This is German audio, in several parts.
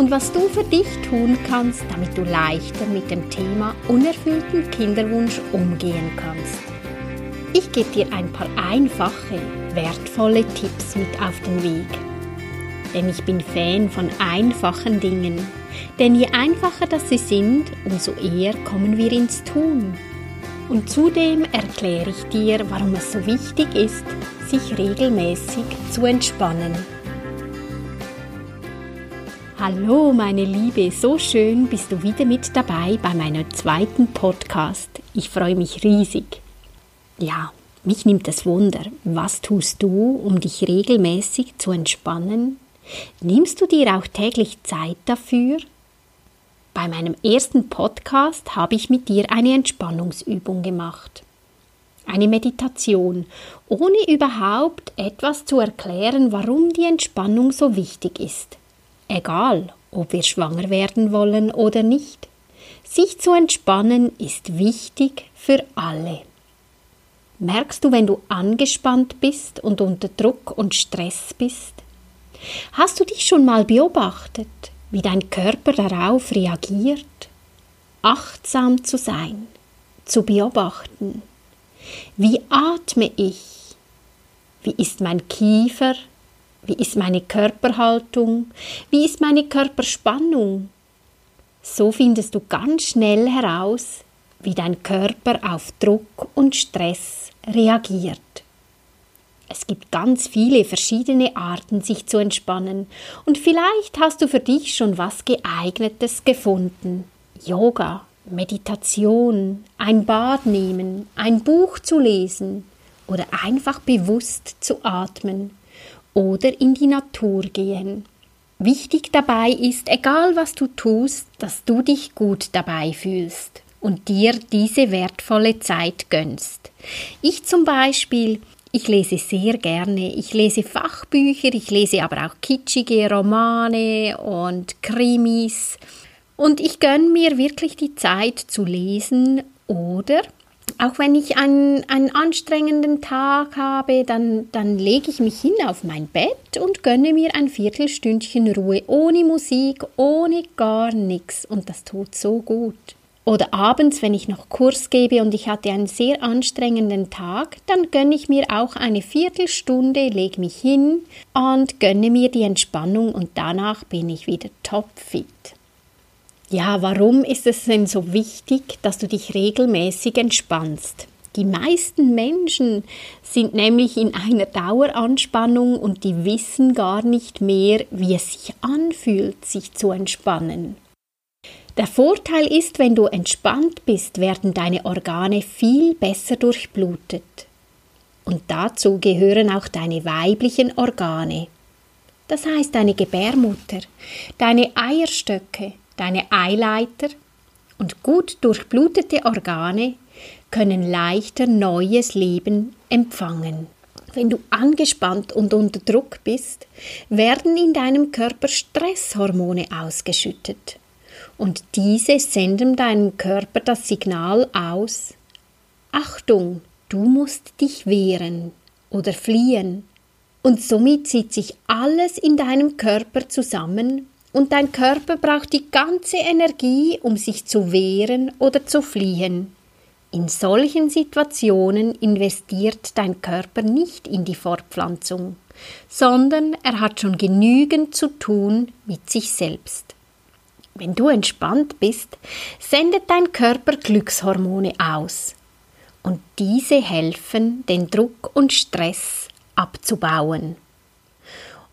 und was du für dich tun kannst, damit du leichter mit dem Thema unerfüllten Kinderwunsch umgehen kannst. Ich gebe dir ein paar einfache, wertvolle Tipps mit auf den Weg. Denn ich bin Fan von einfachen Dingen. Denn je einfacher das sie sind, umso eher kommen wir ins Tun. Und zudem erkläre ich dir, warum es so wichtig ist, sich regelmäßig zu entspannen. Hallo meine Liebe, so schön bist du wieder mit dabei bei meinem zweiten Podcast. Ich freue mich riesig. Ja, mich nimmt das Wunder. Was tust du, um dich regelmäßig zu entspannen? Nimmst du dir auch täglich Zeit dafür? Bei meinem ersten Podcast habe ich mit dir eine Entspannungsübung gemacht. Eine Meditation, ohne überhaupt etwas zu erklären, warum die Entspannung so wichtig ist egal ob wir schwanger werden wollen oder nicht. Sich zu entspannen ist wichtig für alle. Merkst du, wenn du angespannt bist und unter Druck und Stress bist? Hast du dich schon mal beobachtet, wie dein Körper darauf reagiert? Achtsam zu sein, zu beobachten. Wie atme ich? Wie ist mein Kiefer, wie ist meine Körperhaltung? Wie ist meine Körperspannung? So findest du ganz schnell heraus, wie dein Körper auf Druck und Stress reagiert. Es gibt ganz viele verschiedene Arten, sich zu entspannen, und vielleicht hast du für dich schon was geeignetes gefunden. Yoga, Meditation, ein Bad nehmen, ein Buch zu lesen oder einfach bewusst zu atmen oder in die Natur gehen. Wichtig dabei ist, egal was du tust, dass du dich gut dabei fühlst und dir diese wertvolle Zeit gönnst. Ich zum Beispiel, ich lese sehr gerne, ich lese Fachbücher, ich lese aber auch kitschige Romane und Krimis und ich gönne mir wirklich die Zeit zu lesen oder auch wenn ich einen, einen anstrengenden Tag habe, dann, dann lege ich mich hin auf mein Bett und gönne mir ein Viertelstündchen Ruhe, ohne Musik, ohne gar nichts. Und das tut so gut. Oder abends, wenn ich noch Kurs gebe und ich hatte einen sehr anstrengenden Tag, dann gönne ich mir auch eine Viertelstunde, lege mich hin und gönne mir die Entspannung und danach bin ich wieder topfit. Ja, warum ist es denn so wichtig, dass du dich regelmäßig entspannst? Die meisten Menschen sind nämlich in einer Daueranspannung und die wissen gar nicht mehr, wie es sich anfühlt, sich zu entspannen. Der Vorteil ist, wenn du entspannt bist, werden deine Organe viel besser durchblutet. Und dazu gehören auch deine weiblichen Organe. Das heißt deine Gebärmutter, deine Eierstöcke, Deine Eileiter und gut durchblutete Organe können leichter neues Leben empfangen. Wenn du angespannt und unter Druck bist, werden in deinem Körper Stresshormone ausgeschüttet. Und diese senden deinem Körper das Signal aus, Achtung, du musst dich wehren oder fliehen. Und somit zieht sich alles in deinem Körper zusammen und dein Körper braucht die ganze Energie, um sich zu wehren oder zu fliehen. In solchen Situationen investiert dein Körper nicht in die Fortpflanzung, sondern er hat schon genügend zu tun mit sich selbst. Wenn du entspannt bist, sendet dein Körper Glückshormone aus. Und diese helfen, den Druck und Stress abzubauen.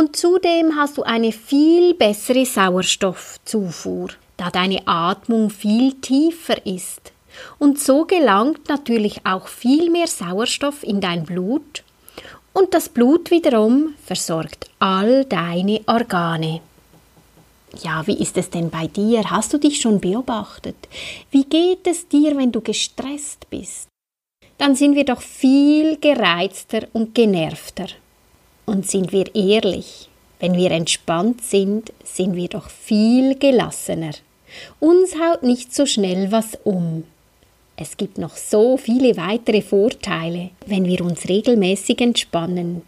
Und zudem hast du eine viel bessere Sauerstoffzufuhr, da deine Atmung viel tiefer ist. Und so gelangt natürlich auch viel mehr Sauerstoff in dein Blut und das Blut wiederum versorgt all deine Organe. Ja, wie ist es denn bei dir? Hast du dich schon beobachtet? Wie geht es dir, wenn du gestresst bist? Dann sind wir doch viel gereizter und genervter. Und sind wir ehrlich, wenn wir entspannt sind, sind wir doch viel gelassener. Uns haut nicht so schnell was um. Es gibt noch so viele weitere Vorteile, wenn wir uns regelmäßig entspannen.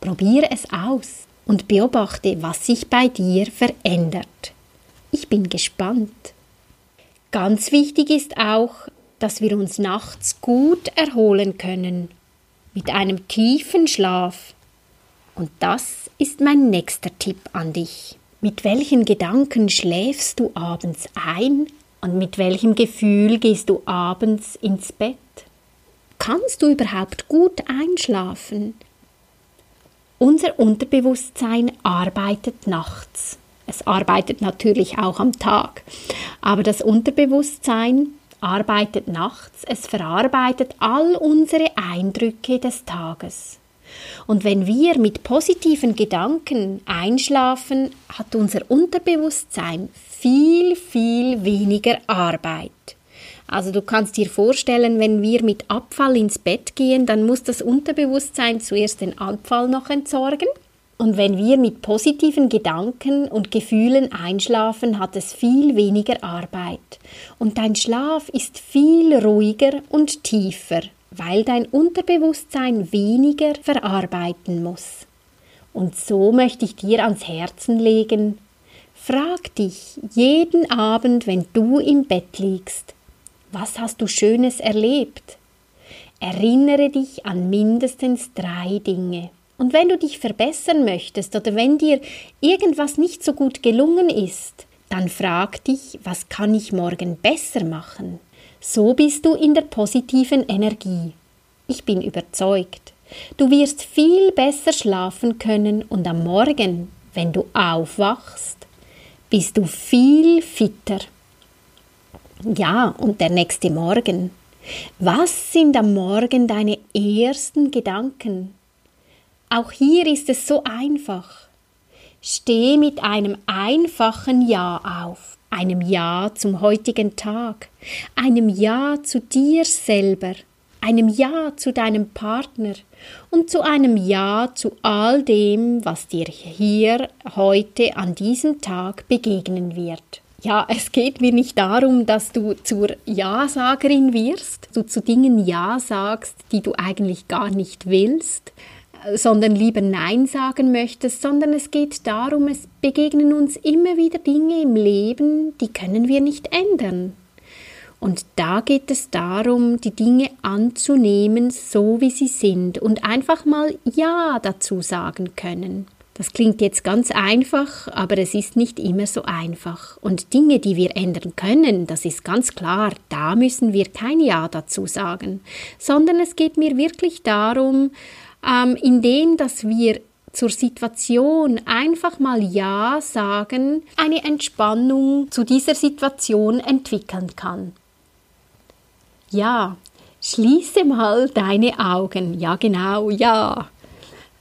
Probiere es aus und beobachte, was sich bei dir verändert. Ich bin gespannt. Ganz wichtig ist auch, dass wir uns nachts gut erholen können, mit einem tiefen Schlaf. Und das ist mein nächster Tipp an dich. Mit welchen Gedanken schläfst du abends ein und mit welchem Gefühl gehst du abends ins Bett? Kannst du überhaupt gut einschlafen? Unser Unterbewusstsein arbeitet nachts. Es arbeitet natürlich auch am Tag. Aber das Unterbewusstsein arbeitet nachts. Es verarbeitet all unsere Eindrücke des Tages. Und wenn wir mit positiven Gedanken einschlafen, hat unser Unterbewusstsein viel, viel weniger Arbeit. Also du kannst dir vorstellen, wenn wir mit Abfall ins Bett gehen, dann muss das Unterbewusstsein zuerst den Abfall noch entsorgen. Und wenn wir mit positiven Gedanken und Gefühlen einschlafen, hat es viel weniger Arbeit. Und dein Schlaf ist viel ruhiger und tiefer, weil dein Unterbewusstsein weniger verarbeiten muss. Und so möchte ich dir ans Herzen legen, frag dich jeden Abend, wenn du im Bett liegst, was hast du Schönes erlebt? Erinnere dich an mindestens drei Dinge. Und wenn du dich verbessern möchtest oder wenn dir irgendwas nicht so gut gelungen ist, dann frag dich, was kann ich morgen besser machen? So bist du in der positiven Energie. Ich bin überzeugt, du wirst viel besser schlafen können und am Morgen, wenn du aufwachst, bist du viel fitter. Ja, und der nächste Morgen. Was sind am Morgen deine ersten Gedanken? Auch hier ist es so einfach. Steh mit einem einfachen Ja auf, einem Ja zum heutigen Tag, einem Ja zu dir selber, einem Ja zu deinem Partner und zu einem Ja zu all dem, was dir hier heute an diesem Tag begegnen wird. Ja, es geht mir nicht darum, dass du zur Ja-Sagerin wirst, du zu Dingen Ja sagst, die du eigentlich gar nicht willst, sondern lieber Nein sagen möchtest, sondern es geht darum, es begegnen uns immer wieder Dinge im Leben, die können wir nicht ändern. Und da geht es darum, die Dinge anzunehmen, so wie sie sind und einfach mal Ja dazu sagen können. Das klingt jetzt ganz einfach, aber es ist nicht immer so einfach. Und Dinge, die wir ändern können, das ist ganz klar, da müssen wir kein Ja dazu sagen, sondern es geht mir wirklich darum, ähm, indem dass wir zur Situation einfach mal Ja sagen, eine Entspannung zu dieser Situation entwickeln kann. Ja, schließe mal deine Augen. Ja, genau, ja.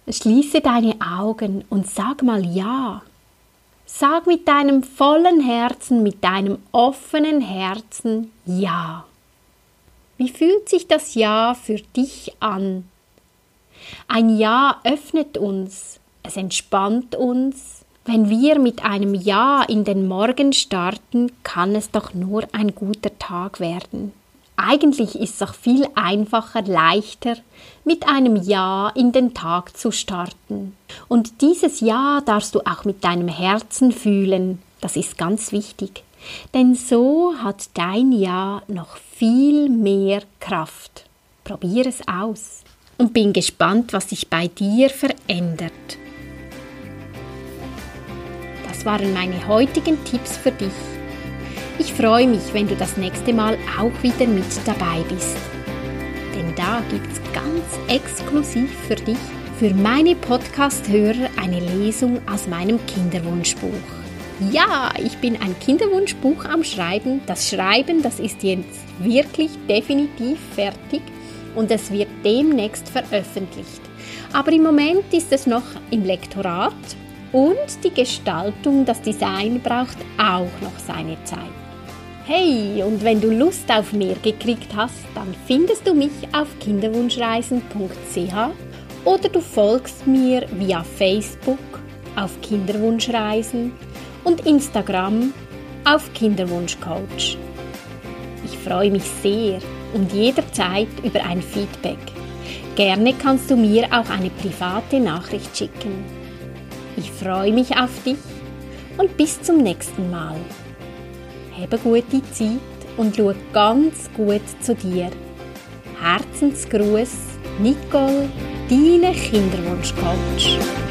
Schließe deine Augen und sag mal Ja. Sag mit deinem vollen Herzen, mit deinem offenen Herzen Ja. Wie fühlt sich das Ja für dich an? Ein Ja öffnet uns, es entspannt uns. Wenn wir mit einem Ja in den Morgen starten, kann es doch nur ein guter Tag werden. Eigentlich ist es auch viel einfacher, leichter, mit einem Ja in den Tag zu starten. Und dieses Ja darfst du auch mit deinem Herzen fühlen. Das ist ganz wichtig. Denn so hat dein Ja noch viel mehr Kraft. Probier es aus und bin gespannt, was sich bei dir verändert. Das waren meine heutigen Tipps für dich. Ich freue mich, wenn du das nächste Mal auch wieder mit dabei bist. Denn da gibt es ganz exklusiv für dich, für meine Podcast-Hörer, eine Lesung aus meinem Kinderwunschbuch. Ja, ich bin ein Kinderwunschbuch am Schreiben. Das Schreiben, das ist jetzt wirklich definitiv fertig und es wird demnächst veröffentlicht. Aber im Moment ist es noch im Lektorat Und die Gestaltung, das Design braucht auch noch seine Zeit. Hey, und wenn du Lust auf mehr gekriegt hast, dann findest du mich auf kinderwunschreisen.ch oder du folgst mir via Facebook auf Kinderwunschreisen und Instagram auf Kinderwunschcoach. Ich freue mich sehr und jederzeit über ein Feedback. Gerne kannst du mir auch eine private Nachricht schicken. Ich freue mich auf dich und bis zum nächsten Mal. Habe gute Zeit und schau ganz gut zu dir. Herzensgruß, Nicole, deine Kinderwunschcoach.